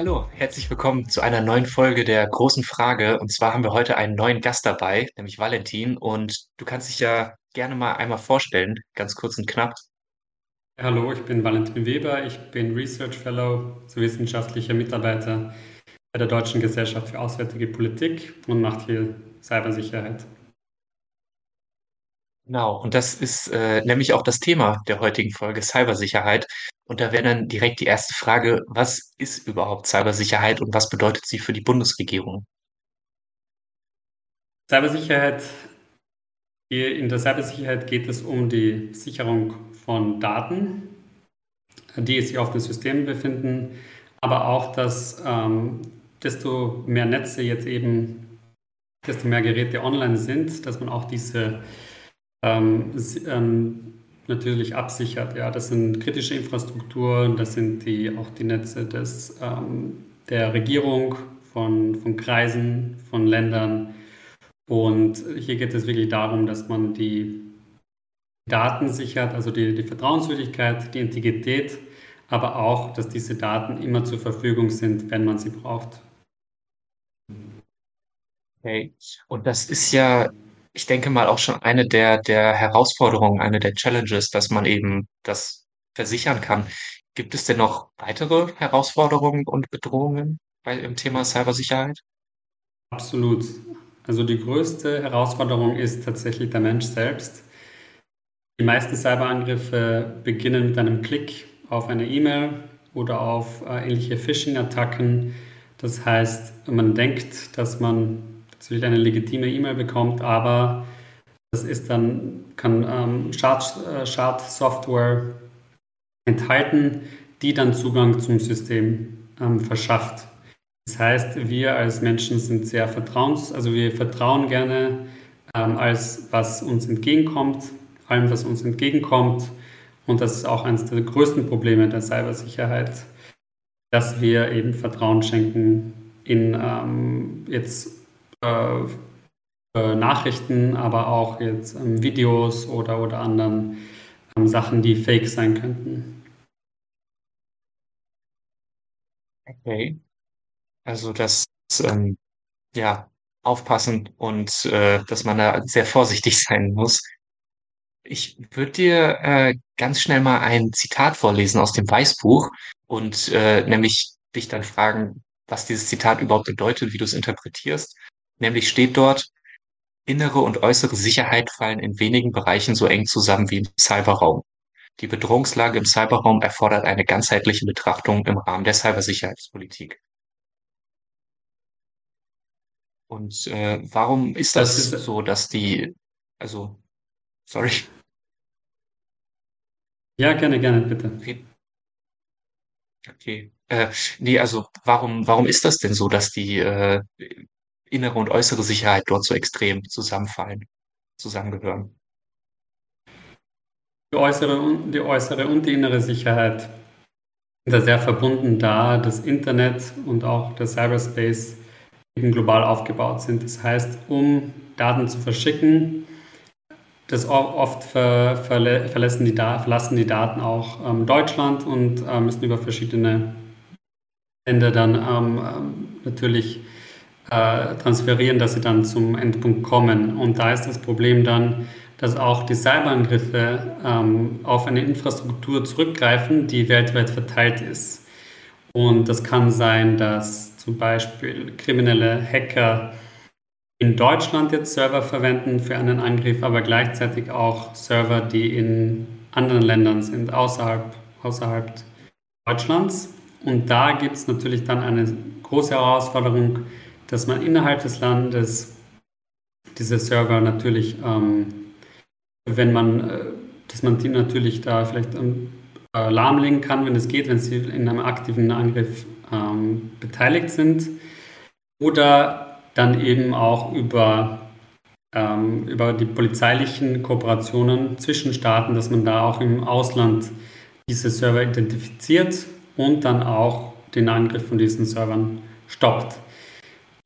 Hallo, herzlich willkommen zu einer neuen Folge der großen Frage. Und zwar haben wir heute einen neuen Gast dabei, nämlich Valentin. Und du kannst dich ja gerne mal einmal vorstellen, ganz kurz und knapp. Hallo, ich bin Valentin Weber. Ich bin Research Fellow, so wissenschaftlicher Mitarbeiter bei der Deutschen Gesellschaft für Auswärtige Politik und mache hier Cybersicherheit. Genau, und das ist äh, nämlich auch das Thema der heutigen Folge, Cybersicherheit. Und da wäre dann direkt die erste Frage, was ist überhaupt Cybersicherheit und was bedeutet sie für die Bundesregierung? Cybersicherheit, in der Cybersicherheit geht es um die Sicherung von Daten, die sich auf den Systemen befinden, aber auch, dass ähm, desto mehr Netze jetzt eben, desto mehr Geräte online sind, dass man auch diese ähm, ähm, natürlich absichert. Ja, das sind kritische Infrastrukturen, das sind die, auch die Netze des, ähm, der Regierung, von, von Kreisen, von Ländern. Und hier geht es wirklich darum, dass man die Daten sichert, also die, die Vertrauenswürdigkeit, die Integrität, aber auch, dass diese Daten immer zur Verfügung sind, wenn man sie braucht. Okay. Und das ist ja ich denke mal auch schon eine der, der Herausforderungen, eine der Challenges, dass man eben das versichern kann. Gibt es denn noch weitere Herausforderungen und Bedrohungen bei, im Thema Cybersicherheit? Absolut. Also die größte Herausforderung ist tatsächlich der Mensch selbst. Die meisten Cyberangriffe beginnen mit einem Klick auf eine E-Mail oder auf äh, ähnliche Phishing-Attacken. Das heißt, man denkt, dass man natürlich eine legitime E-Mail bekommt, aber das ist dann, kann ähm, Schadsoftware enthalten, die dann Zugang zum System ähm, verschafft. Das heißt, wir als Menschen sind sehr vertrauens, also wir vertrauen gerne ähm, als was uns entgegenkommt, allem, was uns entgegenkommt. Und das ist auch eines der größten Probleme der Cybersicherheit, dass wir eben Vertrauen schenken in ähm, jetzt äh, äh, Nachrichten, aber auch jetzt ähm, Videos oder, oder anderen ähm, Sachen, die fake sein könnten. Okay. Also das, ähm, ja, aufpassen und äh, dass man da sehr vorsichtig sein muss. Ich würde dir äh, ganz schnell mal ein Zitat vorlesen aus dem Weißbuch und äh, nämlich dich dann fragen, was dieses Zitat überhaupt bedeutet, wie du es interpretierst. Nämlich steht dort, innere und äußere Sicherheit fallen in wenigen Bereichen so eng zusammen wie im Cyberraum. Die Bedrohungslage im Cyberraum erfordert eine ganzheitliche Betrachtung im Rahmen der Cybersicherheitspolitik. Und äh, warum ist das, das so, dass die, also, sorry. Ja, gerne, gerne, bitte. Okay. Äh, nee, also warum, warum ist das denn so, dass die äh, innere und äußere Sicherheit dort so extrem zusammenfallen, zusammengehören. Die äußere, die äußere und die innere Sicherheit sind da sehr verbunden, da das Internet und auch der Cyberspace eben global aufgebaut sind. Das heißt, um Daten zu verschicken, das oft ver, verle, verlassen, die, verlassen die Daten auch ähm, Deutschland und äh, müssen über verschiedene Länder dann ähm, ähm natürlich äh, transferieren, dass sie dann zum Endpunkt kommen. Und da ist das Problem dann, dass auch die Cyberangriffe ähm, auf eine Infrastruktur zurückgreifen, die weltweit verteilt ist. Und das kann sein, dass zum Beispiel kriminelle Hacker in Deutschland jetzt Server verwenden für einen Angriff, aber gleichzeitig auch Server, die in anderen Ländern sind, außerhalb, außerhalb Deutschlands. Und da gibt es natürlich dann eine große Herausforderung, dass man innerhalb des Landes diese Server natürlich, ähm, wenn man, äh, dass man die natürlich da vielleicht ähm, äh, lahmlegen kann, wenn es geht, wenn sie in einem aktiven Angriff ähm, beteiligt sind. Oder dann eben auch über, ähm, über die polizeilichen Kooperationen zwischen Staaten, dass man da auch im Ausland diese Server identifiziert und dann auch den Angriff von diesen Servern stoppt.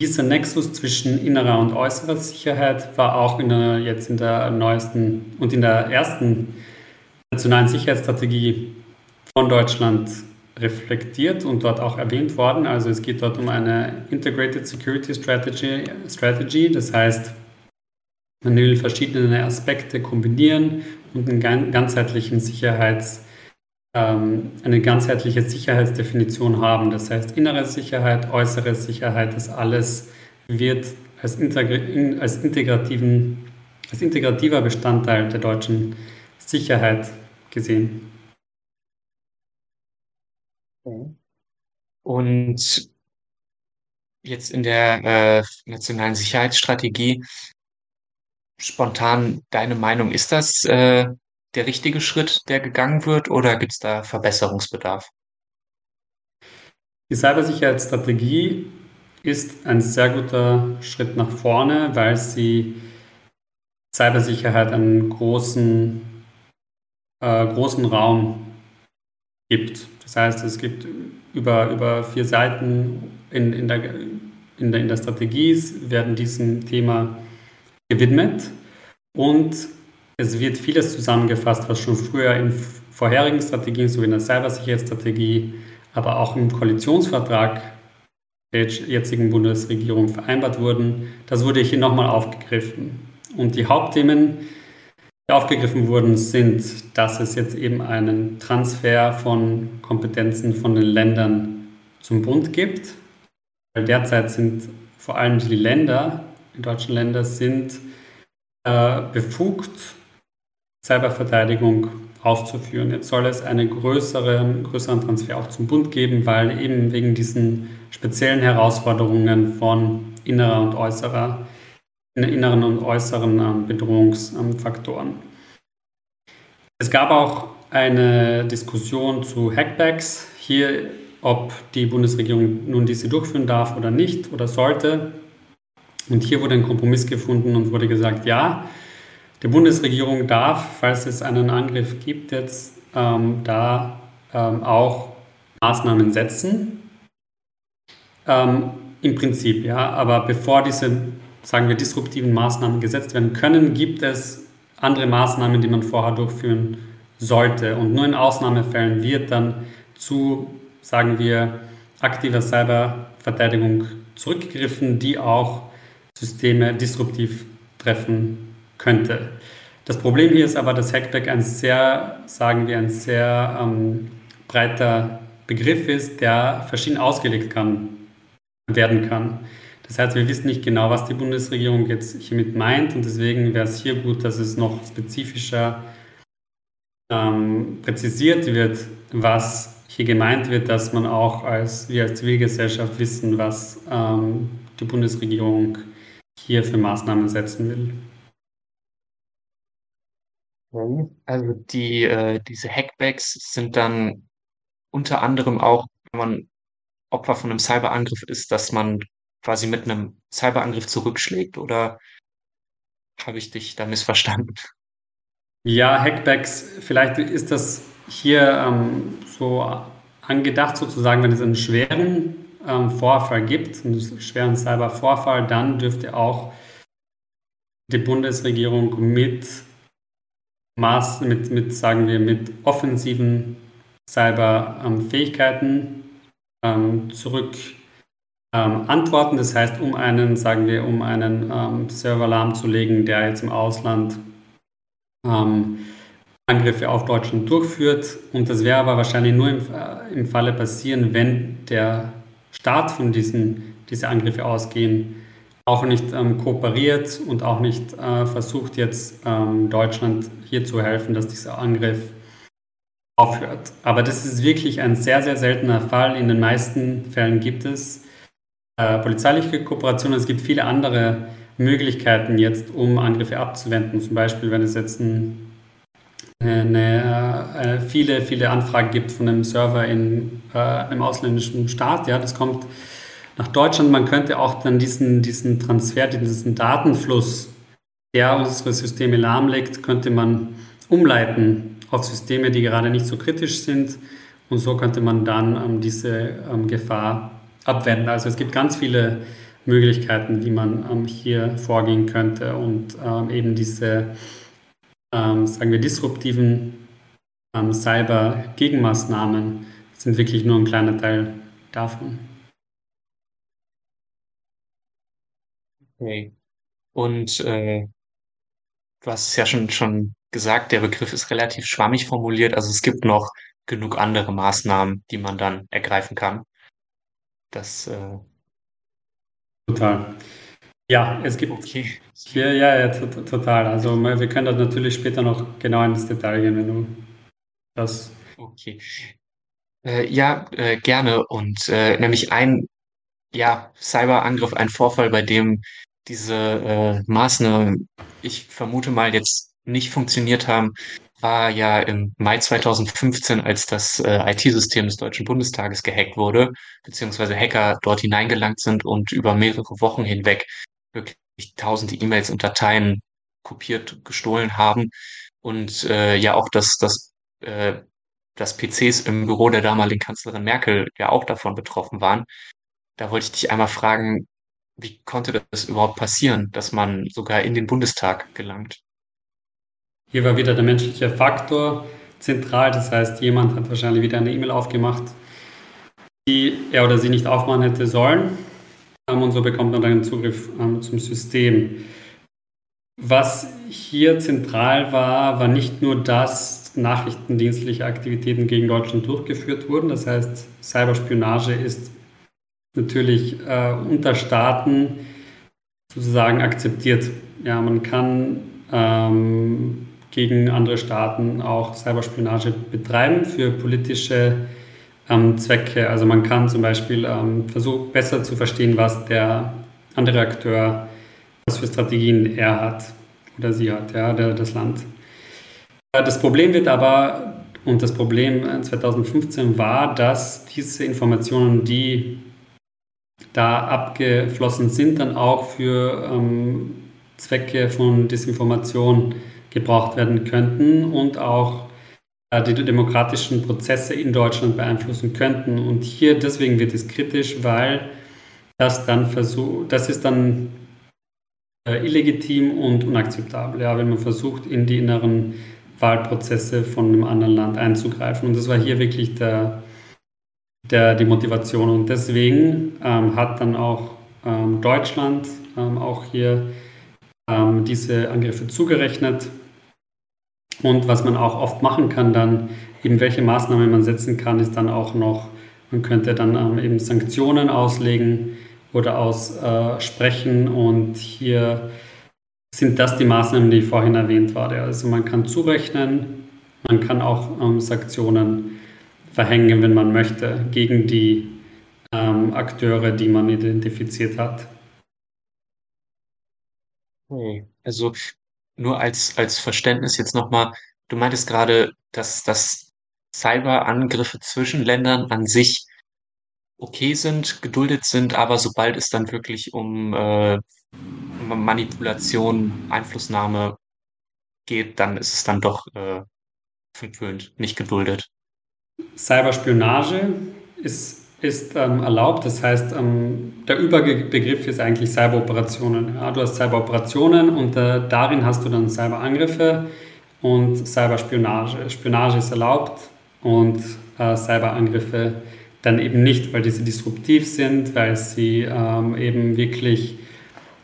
Dieser Nexus zwischen innerer und äußerer Sicherheit war auch in der, jetzt in der neuesten und in der ersten nationalen Sicherheitsstrategie von Deutschland reflektiert und dort auch erwähnt worden. Also es geht dort um eine Integrated Security Strategy, Strategy das heißt, man will verschiedene Aspekte kombinieren und einen ganzheitlichen Sicherheits, eine ganzheitliche Sicherheitsdefinition haben. Das heißt, innere Sicherheit, äußere Sicherheit, das alles wird als, Integr als, integrativen, als integrativer Bestandteil der deutschen Sicherheit gesehen. Und jetzt in der äh, nationalen Sicherheitsstrategie spontan deine Meinung, ist das äh, der richtige Schritt, der gegangen wird, oder gibt es da Verbesserungsbedarf? Die Cybersicherheitsstrategie ist ein sehr guter Schritt nach vorne, weil sie Cybersicherheit einen großen, äh, großen Raum gibt. Das heißt, es gibt über, über vier Seiten in, in, der, in, der, in der Strategie werden diesem Thema gewidmet und es wird vieles zusammengefasst, was schon früher in vorherigen Strategien, so in der Cybersicherheitsstrategie, aber auch im Koalitionsvertrag der jetzigen Bundesregierung vereinbart wurden. Das wurde hier nochmal aufgegriffen. Und die Hauptthemen, die aufgegriffen wurden, sind, dass es jetzt eben einen Transfer von Kompetenzen von den Ländern zum Bund gibt. Weil derzeit sind vor allem die Länder, die deutschen Länder, sind äh, befugt, Cyberverteidigung auszuführen. Jetzt soll es einen größeren, größeren Transfer auch zum Bund geben, weil eben wegen diesen speziellen Herausforderungen von innerer und äußerer, inneren und äußeren ähm, Bedrohungsfaktoren. Es gab auch eine Diskussion zu Hackbacks, hier ob die Bundesregierung nun diese durchführen darf oder nicht oder sollte. Und hier wurde ein Kompromiss gefunden und wurde gesagt, ja, die Bundesregierung darf, falls es einen Angriff gibt, jetzt ähm, da ähm, auch Maßnahmen setzen. Ähm, Im Prinzip, ja. Aber bevor diese, sagen wir, disruptiven Maßnahmen gesetzt werden können, gibt es andere Maßnahmen, die man vorher durchführen sollte. Und nur in Ausnahmefällen wird dann zu, sagen wir, aktiver Cyberverteidigung zurückgegriffen, die auch Systeme disruptiv treffen könnte. Das Problem hier ist aber, dass Hackback ein sehr, sagen wir, ein sehr ähm, breiter Begriff ist, der verschieden ausgelegt kann, werden kann. Das heißt, wir wissen nicht genau, was die Bundesregierung jetzt hiermit meint und deswegen wäre es hier gut, dass es noch spezifischer ähm, präzisiert wird, was hier gemeint wird, dass man auch als, wir als Zivilgesellschaft wissen, was ähm, die Bundesregierung hier für Maßnahmen setzen will. Also die, äh, diese Hackbacks sind dann unter anderem auch, wenn man Opfer von einem Cyberangriff ist, dass man quasi mit einem Cyberangriff zurückschlägt oder habe ich dich da missverstanden? Ja, Hackbacks, vielleicht ist das hier ähm, so angedacht sozusagen, wenn es einen schweren ähm, Vorfall gibt, einen schweren Cybervorfall, dann dürfte auch die Bundesregierung mit Maß, mit, mit, sagen wir, mit offensiven Cyberfähigkeiten ähm, zurück ähm, antworten. Das heißt, um einen, sagen wir, um einen ähm, Server lahmzulegen, der jetzt im Ausland ähm, Angriffe auf Deutschland durchführt. Und das wäre aber wahrscheinlich nur im, äh, im Falle passieren, wenn der Start von diesen diese Angriffe ausgehen, auch nicht ähm, kooperiert und auch nicht äh, versucht, jetzt ähm, Deutschland hier zu helfen, dass dieser Angriff aufhört. Aber das ist wirklich ein sehr, sehr seltener Fall. In den meisten Fällen gibt es äh, polizeiliche Kooperationen. Es gibt viele andere Möglichkeiten jetzt, um Angriffe abzuwenden. Zum Beispiel, wenn es jetzt ein, eine, äh, viele, viele Anfragen gibt von einem Server in äh, einem ausländischen Staat. Ja, das kommt nach Deutschland. Man könnte auch dann diesen, diesen Transfer, diesen Datenfluss, der unsere Systeme lahmlegt, könnte man umleiten auf Systeme, die gerade nicht so kritisch sind. Und so könnte man dann ähm, diese ähm, Gefahr abwenden. Also es gibt ganz viele Möglichkeiten, wie man ähm, hier vorgehen könnte und ähm, eben diese, ähm, sagen wir, disruptiven ähm, Cyber-Gegenmaßnahmen sind wirklich nur ein kleiner Teil davon. Okay. Und äh, du hast es ja schon, schon gesagt, der Begriff ist relativ schwammig formuliert. Also es gibt noch genug andere Maßnahmen, die man dann ergreifen kann. Das äh, total. Ja, es gibt okay. hier, ja, ja, total. Also wir können das natürlich später noch genau ins Detail gehen, wenn du das. Okay. Äh, ja, äh, gerne. Und äh, nämlich ein ja, Cyberangriff, ein Vorfall, bei dem diese äh, Maßnahmen, ich vermute mal, jetzt nicht funktioniert haben, war ja im Mai 2015, als das äh, IT-System des Deutschen Bundestages gehackt wurde, beziehungsweise Hacker dort hineingelangt sind und über mehrere Wochen hinweg wirklich tausende E-Mails und Dateien kopiert, gestohlen haben und äh, ja auch das, das, äh, das PCs im Büro der damaligen Kanzlerin Merkel ja auch davon betroffen waren. Da wollte ich dich einmal fragen, wie konnte das überhaupt passieren, dass man sogar in den Bundestag gelangt? Hier war wieder der menschliche Faktor zentral. Das heißt, jemand hat wahrscheinlich wieder eine E-Mail aufgemacht, die er oder sie nicht aufmachen hätte sollen. Und so bekommt man dann Zugriff ähm, zum System. Was hier zentral war, war nicht nur, dass nachrichtendienstliche Aktivitäten gegen Deutschland durchgeführt wurden. Das heißt, Cyberspionage ist natürlich äh, unter Staaten sozusagen akzeptiert. Ja, man kann ähm, gegen andere Staaten auch Cyberspionage betreiben für politische ähm, Zwecke. Also man kann zum Beispiel ähm, versuchen, besser zu verstehen, was der andere Akteur, was für Strategien er hat oder sie hat, ja, der, das Land. Äh, das Problem wird aber, und das Problem 2015 war, dass diese Informationen, die da abgeflossen sind, dann auch für ähm, Zwecke von Desinformation gebraucht werden könnten und auch äh, die demokratischen Prozesse in Deutschland beeinflussen könnten. Und hier deswegen wird es kritisch, weil das dann versucht, das ist dann äh, illegitim und unakzeptabel, ja, wenn man versucht, in die inneren Wahlprozesse von einem anderen Land einzugreifen. Und das war hier wirklich der, der, die Motivation. Und deswegen ähm, hat dann auch ähm, Deutschland ähm, auch hier ähm, diese Angriffe zugerechnet. Und was man auch oft machen kann, dann eben welche Maßnahmen man setzen kann, ist dann auch noch, man könnte dann ähm, eben Sanktionen auslegen oder aussprechen. und hier sind das die Maßnahmen, die vorhin erwähnt waren. Also man kann zurechnen, man kann auch ähm, Sanktionen verhängen, wenn man möchte, gegen die ähm, Akteure, die man identifiziert hat. Also nur als, als Verständnis jetzt nochmal, du meintest gerade, dass, dass Cyberangriffe zwischen Ländern an sich okay sind, geduldet sind, aber sobald es dann wirklich um äh, Manipulation, Einflussnahme geht, dann ist es dann doch äh, verpönt, nicht geduldet. Cyberspionage ist, ist ähm, erlaubt. Das heißt, ähm, der Überbegriff ist eigentlich Cyberoperationen. Ja, du hast Cyberoperationen und äh, darin hast du dann Cyberangriffe und Cyberspionage. Spionage ist erlaubt und äh, Cyberangriffe dann eben nicht, weil diese disruptiv sind, weil sie ähm, eben wirklich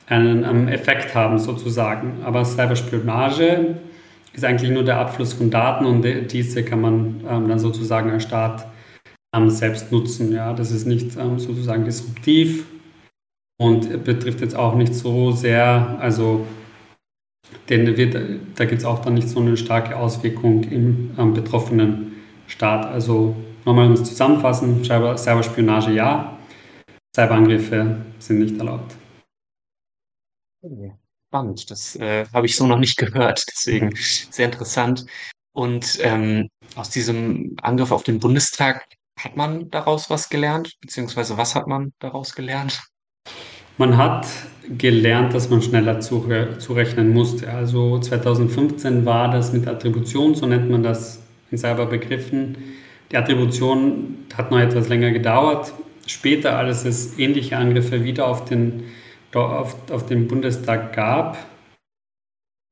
einen ähm, Effekt haben sozusagen. Aber Cyberspionage ist eigentlich nur der Abfluss von Daten und diese kann man ähm, dann sozusagen als Staat ähm, selbst nutzen. Ja, das ist nicht ähm, sozusagen disruptiv und betrifft jetzt auch nicht so sehr, also denn wird, da gibt es auch dann nicht so eine starke Auswirkung im ähm, betroffenen Staat. Also nochmal um es zusammenfassen, Cyber, Cyberspionage ja, Cyberangriffe sind nicht erlaubt. Okay spannend. Das äh, habe ich so noch nicht gehört, deswegen sehr interessant. Und ähm, aus diesem Angriff auf den Bundestag hat man daraus was gelernt, beziehungsweise was hat man daraus gelernt? Man hat gelernt, dass man schneller zurechnen musste. Also 2015 war das mit Attribution, so nennt man das in Cyberbegriffen. Die Attribution hat noch etwas länger gedauert. Später, als es ähnliche Angriffe wieder auf den auf, auf den Bundestag gab,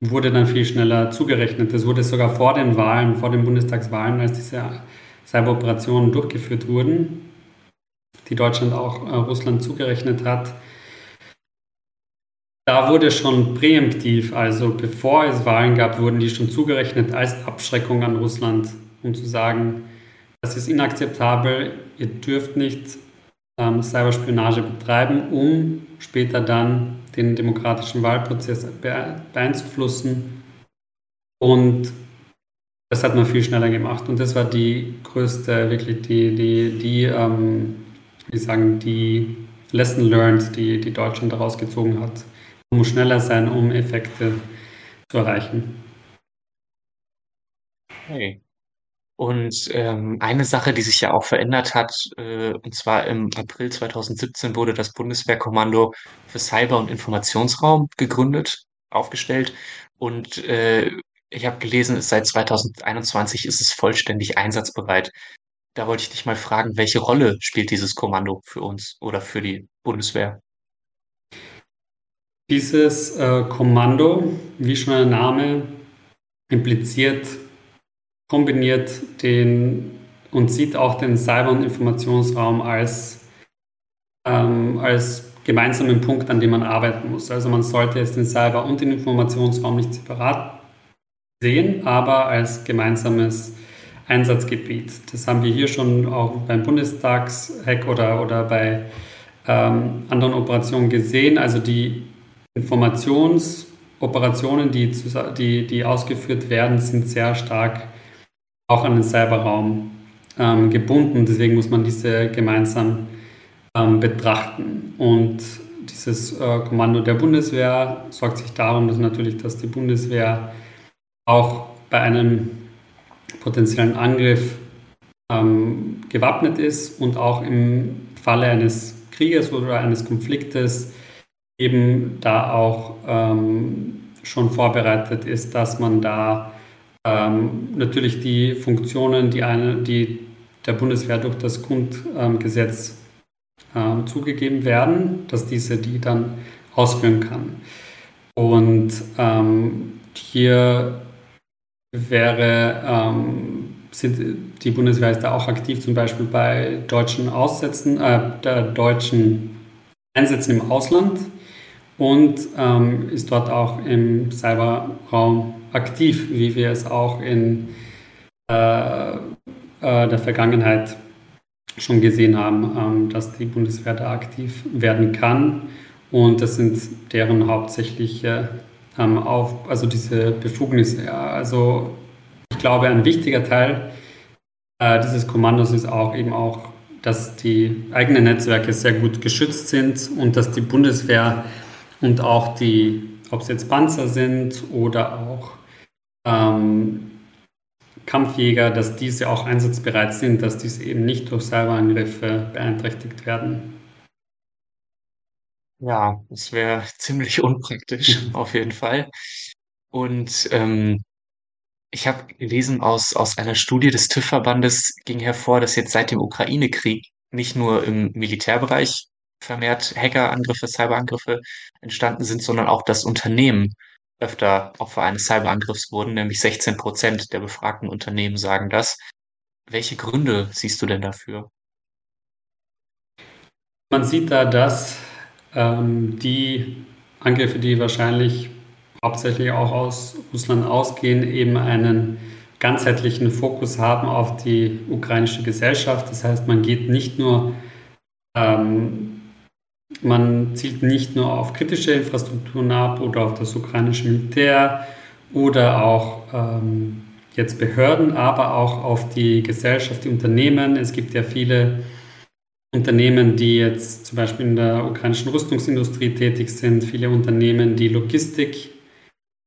wurde dann viel schneller zugerechnet. Das wurde sogar vor den Wahlen, vor den Bundestagswahlen, als diese Cyberoperationen durchgeführt wurden, die Deutschland auch äh, Russland zugerechnet hat. Da wurde schon präemptiv, also bevor es Wahlen gab, wurden die schon zugerechnet als Abschreckung an Russland, um zu sagen, das ist inakzeptabel, ihr dürft nicht ähm, Cyberspionage betreiben, um später dann den demokratischen Wahlprozess beeinflussen. Und das hat man viel schneller gemacht. Und das war die größte, wirklich die, die, die, ähm, wie sagen, die Lesson learned, die, die Deutschland daraus gezogen hat. Man muss schneller sein, um Effekte zu erreichen. Okay. Und ähm, eine Sache, die sich ja auch verändert hat, äh, und zwar im April 2017 wurde das Bundeswehrkommando für Cyber- und Informationsraum gegründet, aufgestellt. Und äh, ich habe gelesen, seit 2021 ist es vollständig einsatzbereit. Da wollte ich dich mal fragen, welche Rolle spielt dieses Kommando für uns oder für die Bundeswehr? Dieses äh, Kommando, wie schon der Name impliziert, kombiniert den und sieht auch den Cyber- und Informationsraum als, ähm, als gemeinsamen Punkt, an dem man arbeiten muss. Also man sollte jetzt den Cyber- und den Informationsraum nicht separat sehen, aber als gemeinsames Einsatzgebiet. Das haben wir hier schon auch beim Bundestagshack oder, oder bei ähm, anderen Operationen gesehen. Also die Informationsoperationen, die, die, die ausgeführt werden, sind sehr stark auch an den Cyberraum ähm, gebunden. Deswegen muss man diese gemeinsam ähm, betrachten. Und dieses äh, Kommando der Bundeswehr sorgt sich darum, dass natürlich, dass die Bundeswehr auch bei einem potenziellen Angriff ähm, gewappnet ist und auch im Falle eines Krieges oder eines Konfliktes eben da auch ähm, schon vorbereitet ist, dass man da ähm, natürlich die Funktionen, die, eine, die der Bundeswehr durch das Grundgesetz ähm, zugegeben werden, dass diese die dann ausführen kann. Und ähm, hier wäre, ähm, sind, die Bundeswehr ist da auch aktiv, zum Beispiel bei deutschen Aussätzen, äh, der deutschen Einsätzen im Ausland und ähm, ist dort auch im Cyberraum aktiv, wie wir es auch in äh, äh, der Vergangenheit schon gesehen haben, ähm, dass die Bundeswehr da aktiv werden kann. Und das sind deren hauptsächliche ähm, auf, also diese Befugnisse. Ja. Also ich glaube, ein wichtiger Teil äh, dieses Kommandos ist auch eben auch, dass die eigenen Netzwerke sehr gut geschützt sind und dass die Bundeswehr und auch die, ob es jetzt Panzer sind oder auch ähm, Kampfjäger, dass diese auch einsatzbereit sind, dass diese eben nicht durch Cyberangriffe beeinträchtigt werden. Ja, das wäre ziemlich unpraktisch, auf jeden Fall. Und ähm, ich habe gelesen, aus, aus einer Studie des TÜV-Verbandes ging hervor, dass jetzt seit dem Ukraine-Krieg nicht nur im Militärbereich vermehrt Hackerangriffe, Cyberangriffe entstanden sind, sondern auch, dass Unternehmen öfter Opfer eines Cyberangriffs wurden, nämlich 16 Prozent der befragten Unternehmen sagen das. Welche Gründe siehst du denn dafür? Man sieht da, dass ähm, die Angriffe, die wahrscheinlich hauptsächlich auch aus Russland ausgehen, eben einen ganzheitlichen Fokus haben auf die ukrainische Gesellschaft. Das heißt, man geht nicht nur ähm, man zielt nicht nur auf kritische Infrastrukturen ab oder auf das ukrainische Militär oder auch ähm, jetzt Behörden, aber auch auf die Gesellschaft, die Unternehmen. Es gibt ja viele Unternehmen, die jetzt zum Beispiel in der ukrainischen Rüstungsindustrie tätig sind, viele Unternehmen, die Logistik,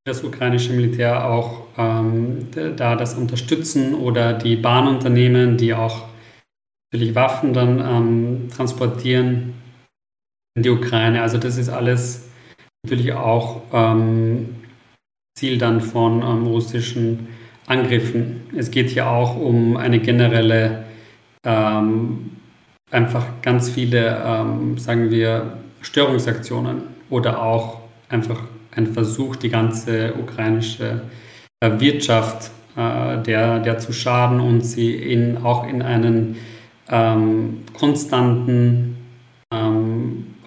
das ukrainische Militär auch ähm, da das unterstützen oder die Bahnunternehmen, die auch natürlich Waffen dann ähm, transportieren in die Ukraine. Also das ist alles natürlich auch ähm, Ziel dann von ähm, russischen Angriffen. Es geht hier auch um eine generelle, ähm, einfach ganz viele, ähm, sagen wir, Störungsaktionen oder auch einfach ein Versuch, die ganze ukrainische äh, Wirtschaft äh, der, der zu schaden und sie in, auch in einen ähm, konstanten ähm,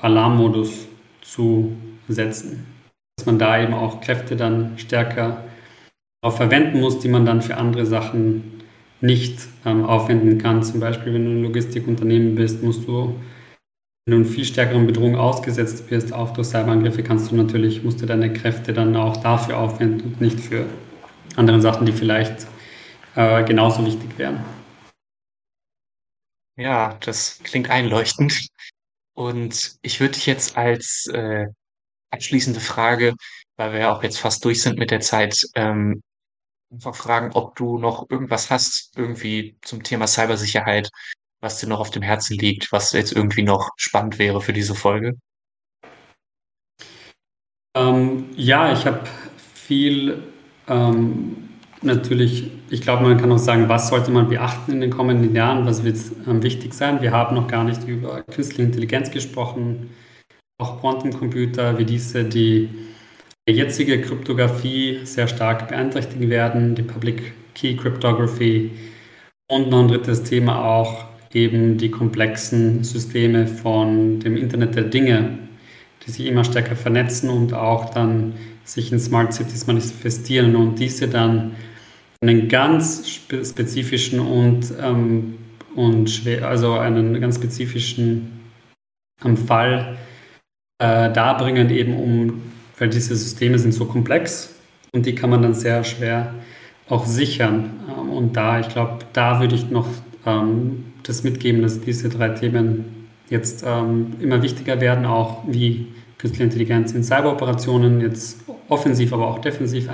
Alarmmodus zu setzen. Dass man da eben auch Kräfte dann stärker auch verwenden muss, die man dann für andere Sachen nicht ähm, aufwenden kann. Zum Beispiel, wenn du ein Logistikunternehmen bist, musst du, wenn du einer viel stärkeren Bedrohung ausgesetzt wirst, auch durch Cyberangriffe, kannst du natürlich, musst du deine Kräfte dann auch dafür aufwenden und nicht für andere Sachen, die vielleicht äh, genauso wichtig wären. Ja, das klingt einleuchtend. Und ich würde dich jetzt als äh, abschließende Frage, weil wir ja auch jetzt fast durch sind mit der Zeit, ähm, einfach fragen, ob du noch irgendwas hast, irgendwie zum Thema Cybersicherheit, was dir noch auf dem Herzen liegt, was jetzt irgendwie noch spannend wäre für diese Folge. Ähm, ja, ich habe viel ähm, natürlich, ich glaube, man kann auch sagen, was sollte man beachten in den kommenden Jahren, was wird ähm, wichtig sein. Wir haben noch gar nicht über künstliche Intelligenz gesprochen, auch Quantencomputer wie diese, die die jetzige Kryptographie sehr stark beeinträchtigen werden, die Public Key Cryptography und noch ein drittes Thema auch eben die komplexen Systeme von dem Internet der Dinge, die sich immer stärker vernetzen und auch dann sich in Smart Cities manifestieren und diese dann einen ganz spezifischen und, ähm, und schwer, also einen ganz spezifischen ähm, Fall äh, darbringen, eben um weil diese Systeme sind so komplex und die kann man dann sehr schwer auch sichern. Ähm, und da, ich glaube, da würde ich noch ähm, das mitgeben, dass diese drei Themen jetzt ähm, immer wichtiger werden, auch wie künstliche Intelligenz in Cyberoperationen jetzt offensiv, aber auch defensiv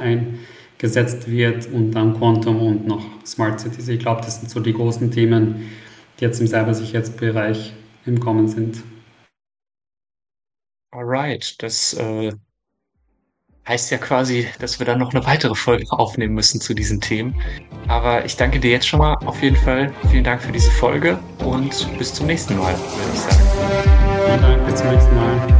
eingesetzt wird und dann Quantum und noch Smart Cities. Ich glaube, das sind so die großen Themen, die jetzt im Cybersicherheitsbereich im Kommen sind. Alright, das äh, heißt ja quasi, dass wir dann noch eine weitere Folge aufnehmen müssen zu diesen Themen. Aber ich danke dir jetzt schon mal auf jeden Fall. Vielen Dank für diese Folge und bis zum nächsten Mal, würde ich sagen. Vielen Dank, bis zum nächsten Mal.